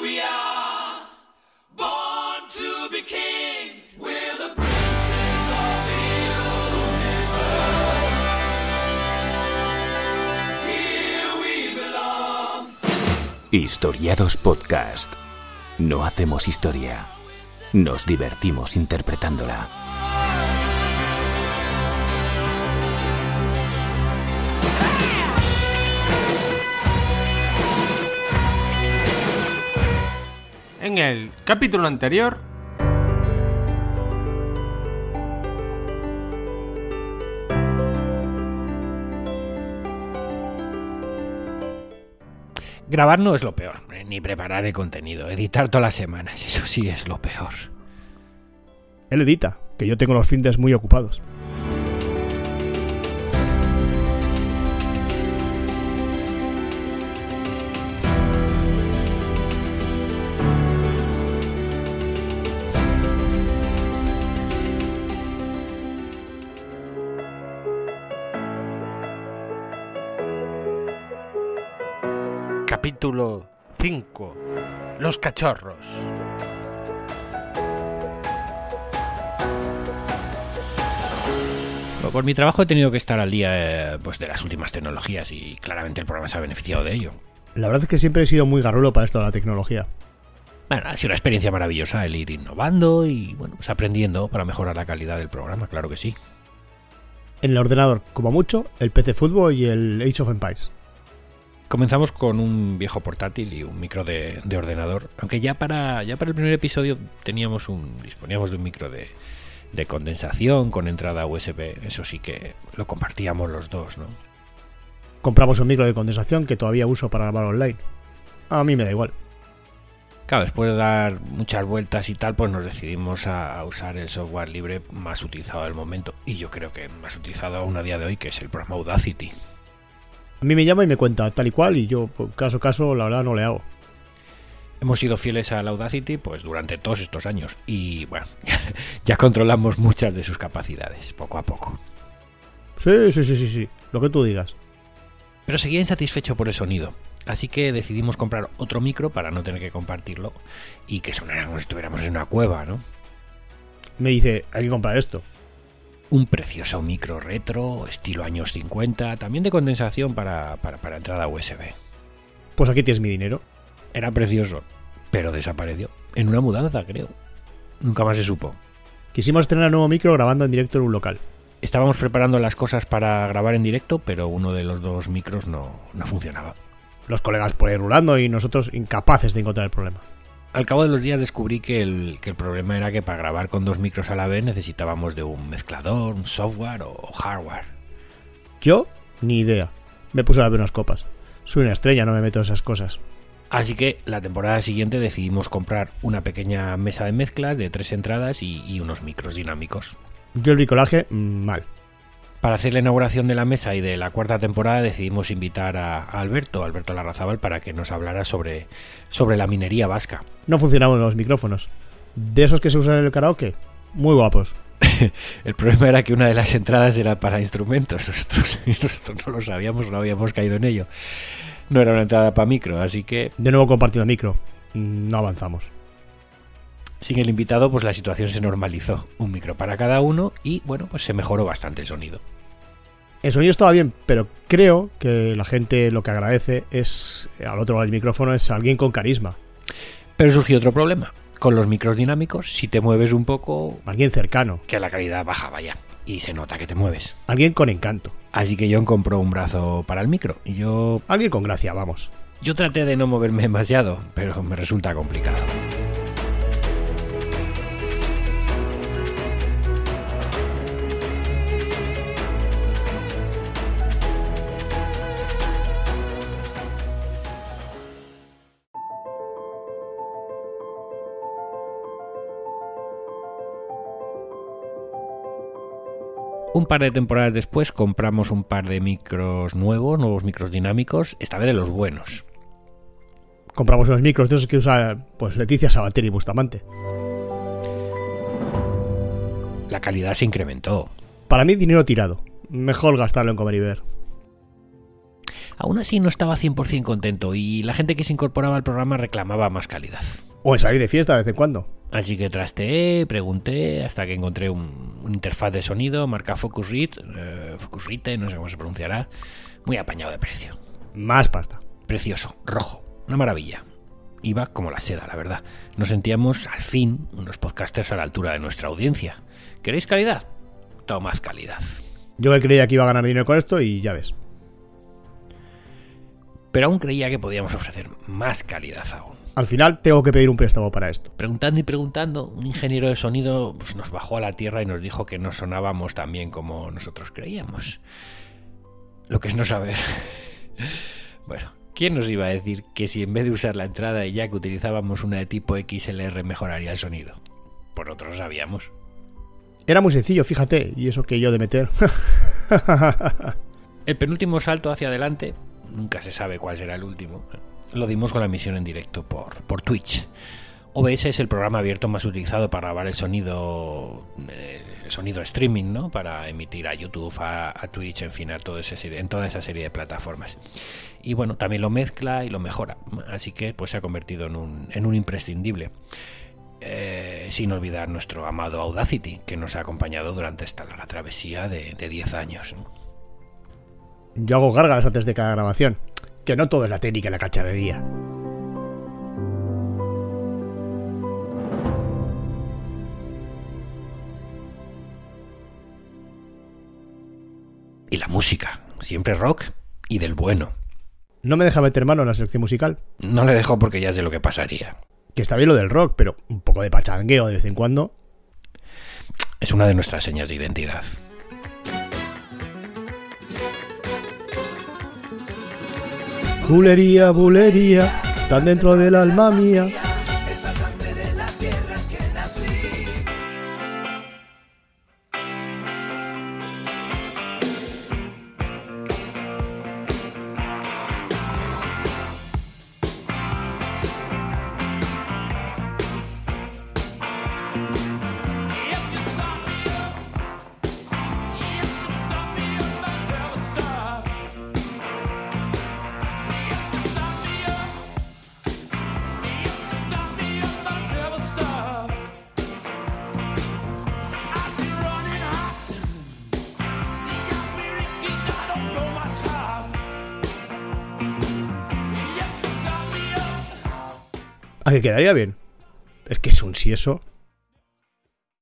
we are, born to be kings. We're the princes of the universe. Here we belong. Historiados Podcast. No hacemos historia. Nos divertimos interpretándola. En el capítulo anterior, Grabar no es lo peor, eh, ni preparar el contenido. Editar todas las semanas, eso sí es lo peor. Él edita, que yo tengo los fines muy ocupados. Capítulo 5. Los cachorros. Bueno, Por mi trabajo he tenido que estar al día eh, pues, de las últimas tecnologías y claramente el programa se ha beneficiado de ello. La verdad es que siempre he sido muy garrulo para esto de la tecnología. Bueno, ha sido una experiencia maravillosa el ir innovando y bueno, pues aprendiendo para mejorar la calidad del programa, claro que sí. En el ordenador, como mucho, el PC Fútbol y el Age of Empires. Comenzamos con un viejo portátil y un micro de, de ordenador, aunque ya para, ya para el primer episodio teníamos un, disponíamos de un micro de, de condensación con entrada USB, eso sí que lo compartíamos los dos, ¿no? Compramos un micro de condensación que todavía uso para grabar online. A mí me da igual. Claro, después de dar muchas vueltas y tal, pues nos decidimos a, a usar el software libre más utilizado del momento, y yo creo que más utilizado aún a día de hoy, que es el programa Audacity. A mí me llama y me cuenta tal y cual y yo, pues, caso a caso, la verdad no le hago. Hemos sido fieles al Audacity pues durante todos estos años y bueno, ya controlamos muchas de sus capacidades, poco a poco. Sí, sí, sí, sí, sí, lo que tú digas. Pero seguía insatisfecho por el sonido, así que decidimos comprar otro micro para no tener que compartirlo y que sonara como si estuviéramos en una cueva, ¿no? Me dice, hay que comprar esto. Un precioso micro retro, estilo años 50, también de condensación para, para, para entrada USB. Pues aquí tienes mi dinero. Era precioso, pero desapareció. En una mudanza, creo. Nunca más se supo. Quisimos estrenar nuevo micro grabando en directo en un local. Estábamos preparando las cosas para grabar en directo, pero uno de los dos micros no, no funcionaba. Los colegas por ahí rulando y nosotros incapaces de encontrar el problema. Al cabo de los días descubrí que el, que el problema era que para grabar con dos micros a la vez necesitábamos de un mezclador, un software o hardware. Yo, ni idea. Me puse a ver unas copas. Soy una estrella, no me meto en esas cosas. Así que la temporada siguiente decidimos comprar una pequeña mesa de mezcla de tres entradas y, y unos micros dinámicos. Yo el bricolaje, mm, mal. Para hacer la inauguración de la mesa y de la cuarta temporada decidimos invitar a, a Alberto, Alberto Larrazábal, para que nos hablara sobre, sobre la minería vasca. No funcionaban los micrófonos. De esos que se usan en el karaoke, muy guapos. El problema era que una de las entradas era para instrumentos. Nosotros, nosotros no lo sabíamos, no habíamos caído en ello. No era una entrada para micro, así que De nuevo compartido micro. No avanzamos. Sin el invitado pues la situación se normalizó. Un micro para cada uno y bueno, pues se mejoró bastante el sonido. El sonido estaba bien, pero creo que la gente lo que agradece es, al otro lado del micrófono, es alguien con carisma. Pero surgió otro problema. Con los micros dinámicos, si te mueves un poco, Alguien cercano. que la calidad baja, vaya. Y se nota que te mueves. Alguien con encanto. Así que John compró un brazo para el micro. Y yo, Alguien con gracia, vamos. yo traté de no moverme demasiado, pero me resulta complicado. Un par de temporadas después compramos un par de micros nuevos, nuevos micros dinámicos, esta vez de los buenos. Compramos unos micros de esos que usa pues Leticia Sabater y Bustamante. La calidad se incrementó. Para mí, dinero tirado. Mejor gastarlo en comer y beber. Aún así no estaba 100% contento y la gente que se incorporaba al programa reclamaba más calidad. O en salir de fiesta de vez en cuando. Así que trasteé, pregunté, hasta que encontré un, un interfaz de sonido marca Focusrite, eh, Focusrite, no sé cómo se pronunciará, muy apañado de precio. Más pasta. Precioso, rojo, una maravilla. Iba como la seda, la verdad. Nos sentíamos, al fin, unos podcasters a la altura de nuestra audiencia. ¿Queréis calidad? Tomad calidad. Yo que creía que iba a ganar dinero con esto y ya ves. Pero aún creía que podíamos ofrecer más calidad aún. Al final tengo que pedir un préstamo para esto. Preguntando y preguntando, un ingeniero de sonido pues, nos bajó a la tierra y nos dijo que no sonábamos tan bien como nosotros creíamos. Lo que es no saber. bueno, ¿quién nos iba a decir que si en vez de usar la entrada de jack utilizábamos una de tipo XLR mejoraría el sonido? Por otro lo sabíamos. Era muy sencillo, fíjate, y eso que yo de meter. El penúltimo salto hacia adelante, nunca se sabe cuál será el último, lo dimos con la emisión en directo por, por Twitch. OBS es el programa abierto más utilizado para grabar el sonido eh, el sonido streaming, ¿no? Para emitir a YouTube, a, Twitch, en fin, a todo ese en toda esa serie de plataformas. Y bueno, también lo mezcla y lo mejora. Así que pues se ha convertido en un, en un imprescindible. Eh, sin olvidar nuestro amado Audacity, que nos ha acompañado durante esta larga travesía de, de 10 años. Yo hago gárgaras antes de cada grabación. Que no todo es la técnica y la cacharrería. Y la música, siempre rock y del bueno. No me deja meter mano en la selección musical. No le dejo porque ya sé lo que pasaría. Que está bien lo del rock, pero un poco de pachangueo de vez en cuando. Es una de nuestras señas de identidad. Bulería, bulería, tan dentro del alma mía. Que quedaría bien. Es que es un si eso.